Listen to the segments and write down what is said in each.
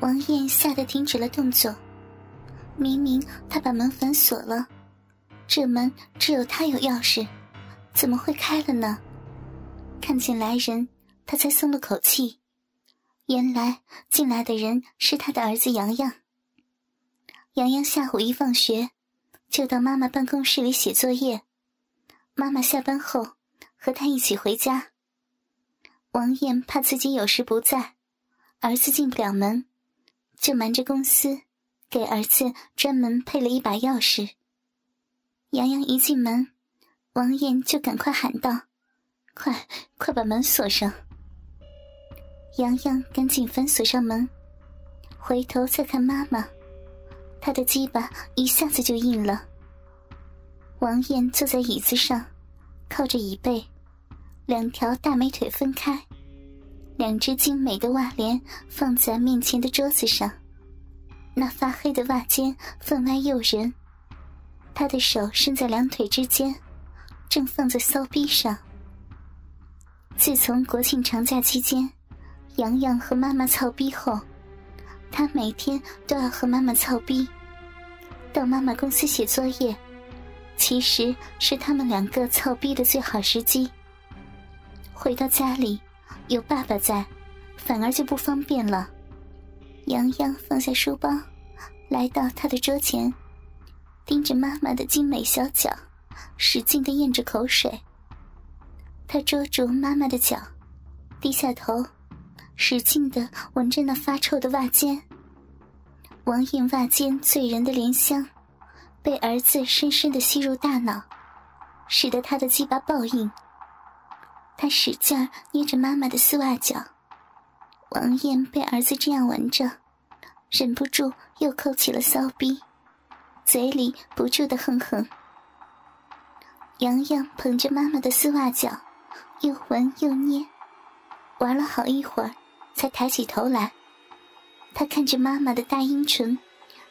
王艳吓得停止了动作。明明他把门反锁了，这门只有他有钥匙，怎么会开了呢？看见来人，他才松了口气。原来进来的人是他的儿子洋洋。洋洋下午一放学，就到妈妈办公室里写作业。妈妈下班后和他一起回家。王艳怕自己有时不在，儿子进不了门，就瞒着公司。给儿子专门配了一把钥匙。洋洋一进门，王艳就赶快喊道：“快快把门锁上！”洋洋赶紧反锁上门，回头再看妈妈，他的鸡巴一下子就硬了。王艳坐在椅子上，靠着椅背，两条大美腿分开，两只精美的袜帘放在面前的桌子上。那发黑的袜尖分外诱人，他的手伸在两腿之间，正放在骚逼上。自从国庆长假期间，洋洋和妈妈操逼后，他每天都要和妈妈操逼。到妈妈公司写作业，其实是他们两个操逼的最好时机。回到家里，有爸爸在，反而就不方便了。洋洋放下书包，来到他的桌前，盯着妈妈的精美小脚，使劲的咽着口水。他捉住妈妈的脚，低下头，使劲的闻着那发臭的袜尖。王艳袜尖醉人的莲香，被儿子深深的吸入大脑，使得他的鸡巴报应。他使劲捏着妈妈的丝袜脚。王艳被儿子这样闻着，忍不住又扣起了骚逼，嘴里不住的哼哼。洋洋捧着妈妈的丝袜脚，又闻又捏，玩了好一会儿，才抬起头来。他看着妈妈的大阴唇，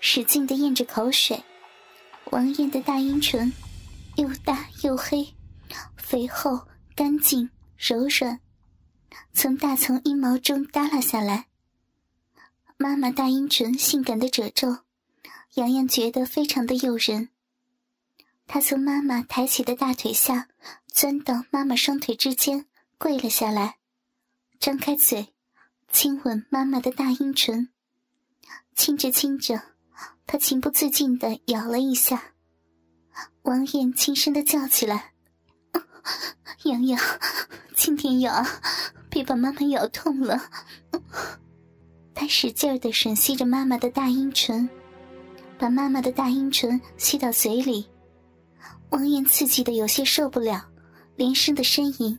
使劲的咽着口水。王艳的大阴唇，又大又黑，肥厚干净柔软。从大丛阴毛中耷拉下来，妈妈大阴唇性感的褶皱，洋洋觉得非常的诱人。他从妈妈抬起的大腿下钻到妈妈双腿之间，跪了下来，张开嘴，亲吻妈妈的大阴唇。亲着亲着，他情不自禁地咬了一下。王艳轻声的叫起来：“ 洋洋，轻点咬。”别把妈妈咬痛了。他使劲儿的吮吸着妈妈的大阴唇，把妈妈的大阴唇吸到嘴里。王艳刺激的有些受不了，连声的呻吟：“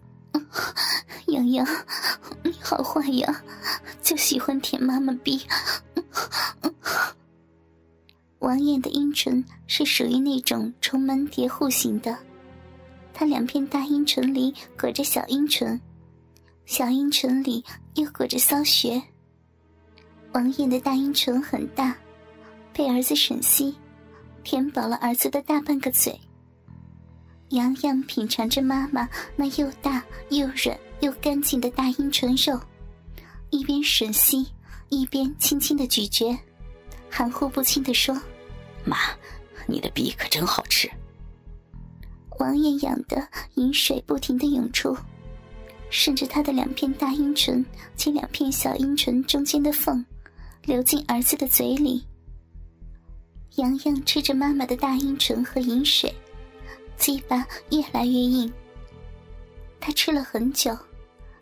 洋洋，你好坏呀，就喜欢舔妈妈逼。”王艳的阴唇是属于那种重门叠户型的，他两片大阴唇里裹着小阴唇。小阴唇里又裹着骚穴。王艳的大阴唇很大，被儿子吮吸，填饱了儿子的大半个嘴。洋洋品尝着妈妈那又大又软又干净的大阴唇肉，一边吮吸，一边轻轻的咀嚼，含糊不清的说：“妈，你的逼可真好吃。”王艳养的饮水不停的涌出。顺着他的两片大阴唇及两片小阴唇中间的缝，流进儿子的嘴里。洋洋吃着妈妈的大阴唇和饮水，鸡巴越来越硬。他吃了很久，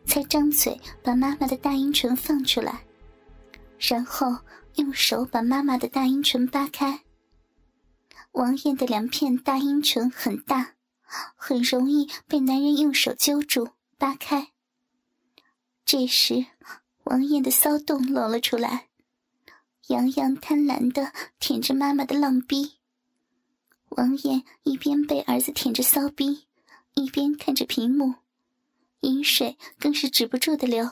才张嘴把妈妈的大阴唇放出来，然后用手把妈妈的大阴唇扒开。王艳的两片大阴唇很大，很容易被男人用手揪住。扒开。这时，王艳的骚动露了出来。洋洋贪婪的舔着妈妈的浪逼。王艳一边被儿子舔着骚逼，一边看着屏幕，饮水更是止不住的流。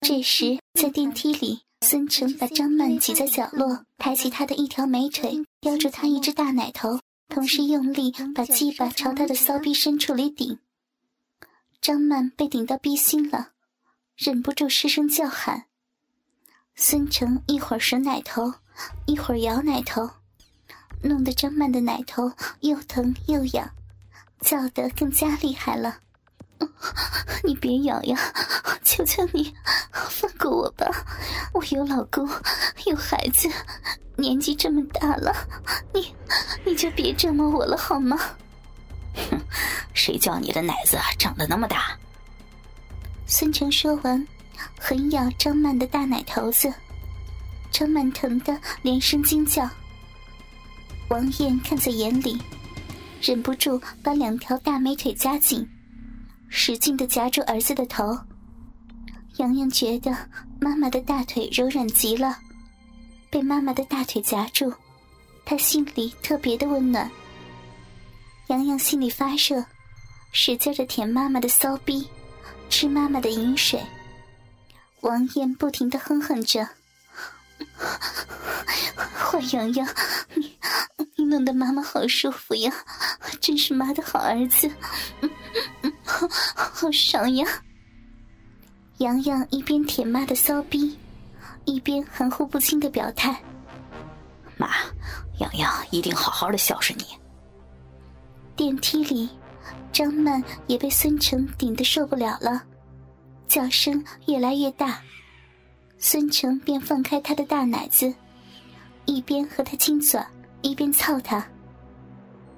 这时，在电梯里，孙成把张曼挤在角落，抬起她的一条美腿，叼住她一只大奶头，同时用力把鸡巴朝她的骚逼深处里顶。张曼被顶到逼心了，忍不住失声叫喊。孙成一会儿吮奶头，一会儿咬奶头，弄得张曼的奶头又疼又痒，叫得更加厉害了。你别咬呀！求求你，放过我吧！我有老公，有孩子，年纪这么大了，你就别折磨我了好吗？哼，谁叫你的奶子长得那么大？孙成说完，狠咬张曼的大奶头子，张曼疼得连声惊叫。王艳看在眼里，忍不住把两条大美腿夹紧。使劲的夹住儿子的头，洋洋觉得妈妈的大腿柔软极了，被妈妈的大腿夹住，他心里特别的温暖。洋洋心里发热，使劲的舔妈妈的骚逼，吃妈妈的饮水。王艳不停的哼哼着：“ 坏洋洋，你你弄得妈妈好舒服呀，真是妈的好儿子。”好好爽呀！洋洋一边舔妈的骚逼，一边含糊不清的表态：“，洋洋一定好好的孝顺你。”电梯里，张曼也被孙成顶得受不了了，叫声越来越大。孙成便放开他的大奶子，一边和他亲嘴，一边操他。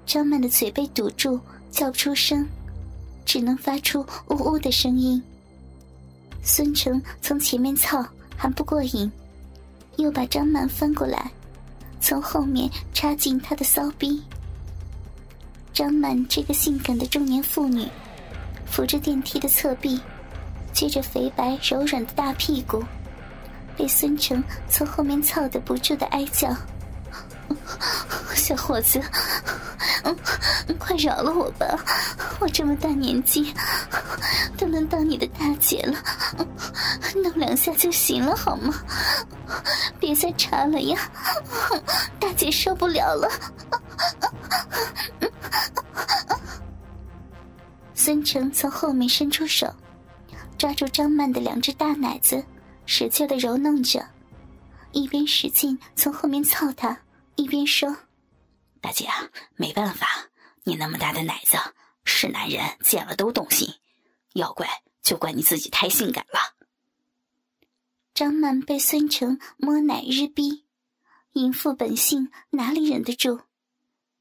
张曼的嘴被堵住，叫不出声。只能发出呜呜的声音。孙成从前面操还不过瘾，又把张曼翻过来，从后面插进他的骚逼。张满这个性感的中年妇女，扶着电梯的侧壁，撅着肥白柔软的大屁股，被孙成从后面操得不住的哀叫。小伙子，快饶了我吧！我这么大年纪，都能当你的大姐了，弄两下就行了，好吗？别再插了呀，大姐受不了了。孙成从后面伸出手，抓住张曼的两只大奶子，使劲的揉弄着，一边使劲从后面操她。一边说：“大姐啊，没办法，你那么大的奶子，是男人见了都动心。要怪就怪你自己太性感了。”张曼被孙成摸奶日逼，淫妇本性哪里忍得住？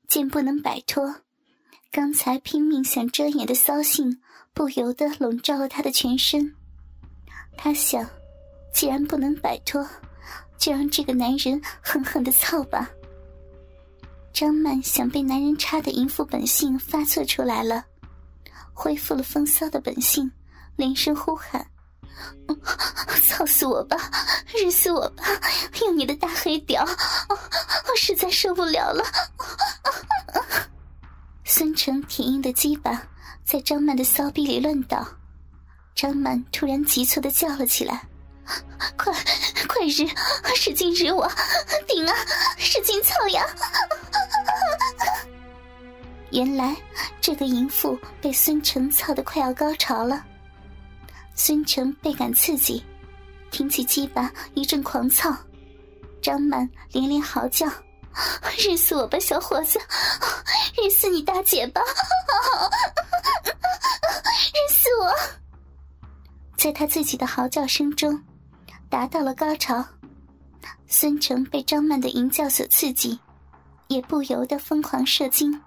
见不能摆脱，刚才拼命想遮掩的骚性不由得笼罩了他的全身。他想，既然不能摆脱，就让这个男人狠狠的操吧。张曼想被男人插的淫妇本性发作出来了，恢复了风骚的本性，连声呼喊：“操死我吧，日死我吧！用你的大黑屌，我实在受不了了！”孙成铁硬的鸡巴在张曼的骚逼里乱倒，张曼突然急促的叫了起来：“快快日，使劲日我，顶啊，使劲操呀！”原来这个淫妇被孙成操得快要高潮了，孙成倍感刺激，挺起鸡巴一阵狂操，张曼连连嚎叫：“日死我吧，小伙子！日死你大姐吧！日死我！”在他自己的嚎叫声中，达到了高潮。孙成被张曼的淫叫所刺激，也不由得疯狂射精。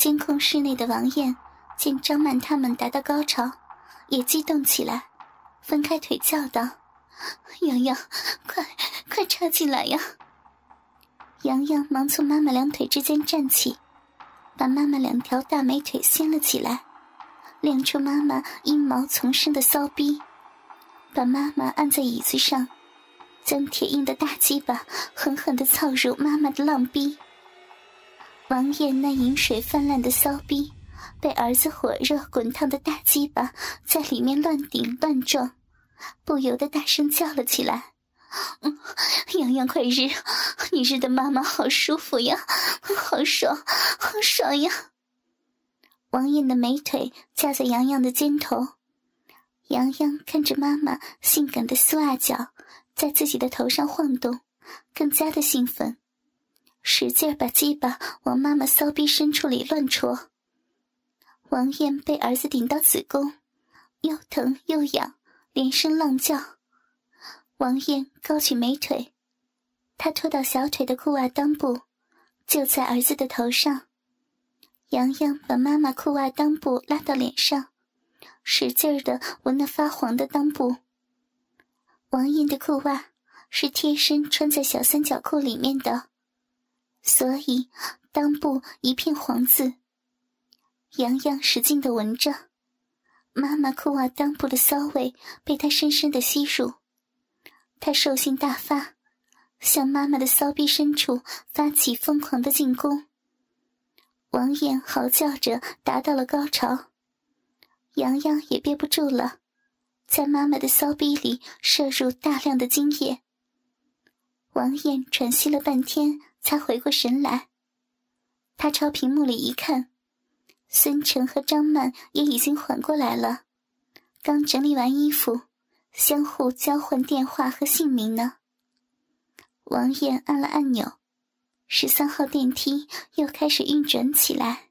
监控室内的王艳见张曼他们达到高潮，也激动起来，分开腿叫道：“洋洋，快快插进来呀！”洋洋忙从妈妈两腿之间站起，把妈妈两条大美腿掀了起来，亮出妈妈阴毛丛生的骚逼，把妈妈按在椅子上，将铁硬的大鸡巴狠狠地操入妈妈的浪逼。王艳那饮水泛滥的骚逼，被儿子火热滚烫的大鸡巴在里面乱顶乱撞，不由得大声叫了起来：“洋洋快日，你日的妈妈好舒服呀，好爽，好爽呀！”王艳的美腿架在洋洋的肩头，洋洋看着妈妈性感的丝袜脚，在自己的头上晃动，更加的兴奋，使劲把鸡巴往妈妈骚逼深处里乱戳。王艳被儿子顶到子宫，又疼又痒，连声浪叫。王艳高举美腿，她拖到小腿的裤袜裆部，就在儿子的头上。洋洋把妈妈裤袜裆部拉到脸上，使劲儿的闻那发黄的裆部。王艳的裤袜是贴身穿在小三角裤里面的，所以裆部一片黄渍。洋洋使劲的闻着，妈妈裤袜裆部的骚味被他深深的吸入，他兽性大发，向妈妈的骚逼深处发起疯狂的进攻。王艳嚎叫着达到了高潮，洋洋也憋不住了。在妈妈的骚逼里射入大量的精液，王艳喘息了半天才回过神来。他朝屏幕里一看，孙成和张曼也已经缓过来了，刚整理完衣服，相互交换电话和姓名呢。王艳按了按钮，十三号电梯又开始运转起来。